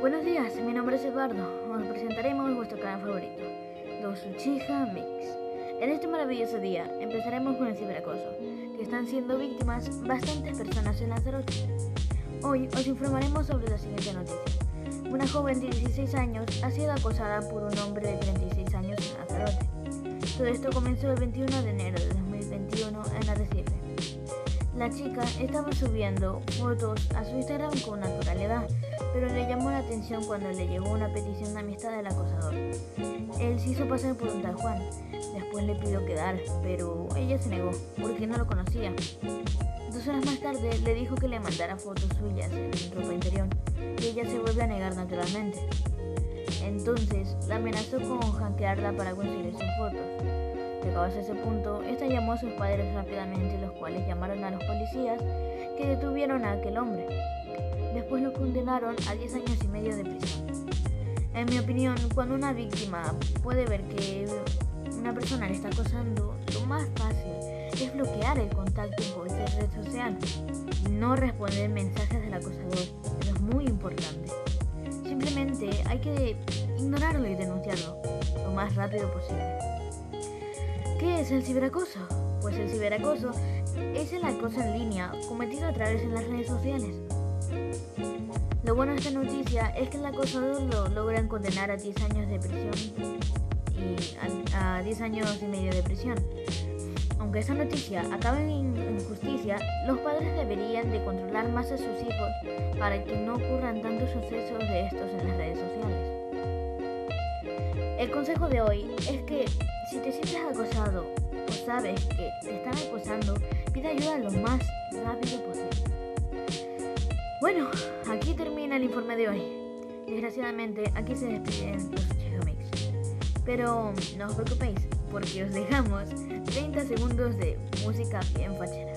Buenos días, mi nombre es Eduardo. Os presentaremos vuestro canal favorito, Dos Uchiha Mix. En este maravilloso día empezaremos con el ciberacoso, que están siendo víctimas bastantes personas en Lanzarote. Hoy os informaremos sobre la siguiente noticia. Una joven de 16 años ha sido acosada por un hombre de 36 años en Lanzarote. Todo esto comenzó el 21 de enero de 2021 en Arrecife. La chica estaba subiendo fotos a su Instagram con naturalidad, pero le llamó la atención cuando le llegó una petición de amistad del acosador. Él se hizo pasar por un tal Juan, después le pidió quedar, pero ella se negó porque no lo conocía. Dos horas más tarde le dijo que le mandara fotos suyas en ropa interior y ella se vuelve a negar naturalmente. Entonces la amenazó con hackearla para conseguir sus fotos. Llegados a ese punto, esta llamó a sus padres rápidamente, los cuales llamaron a los policías que detuvieron a aquel hombre. Después lo condenaron a 10 años y medio de prisión. En mi opinión, cuando una víctima puede ver que una persona le está acosando, lo más fácil es bloquear el contacto en cualquier red social. No responder mensajes del acosador, eso es muy importante. Simplemente hay que ignorarlo y denunciarlo lo más rápido posible. ¿Qué es el ciberacoso? Pues el ciberacoso es el acoso en línea cometido a través de las redes sociales. Lo bueno de esta noticia es que el acosador lo logran condenar a 10 años de prisión y a, 10 años y medio de prisión. Aunque esta noticia acabe en injusticia, los padres deberían de controlar más a sus hijos para que no ocurran tantos sucesos de estos en las redes sociales. El consejo de hoy es que si te sientes acosado o sabes que te están acosando, pide ayuda lo más rápido posible. Bueno, aquí termina el informe de hoy. Desgraciadamente, aquí se despiden los Mix. Pero no os preocupéis, porque os dejamos 30 segundos de música bien fachera.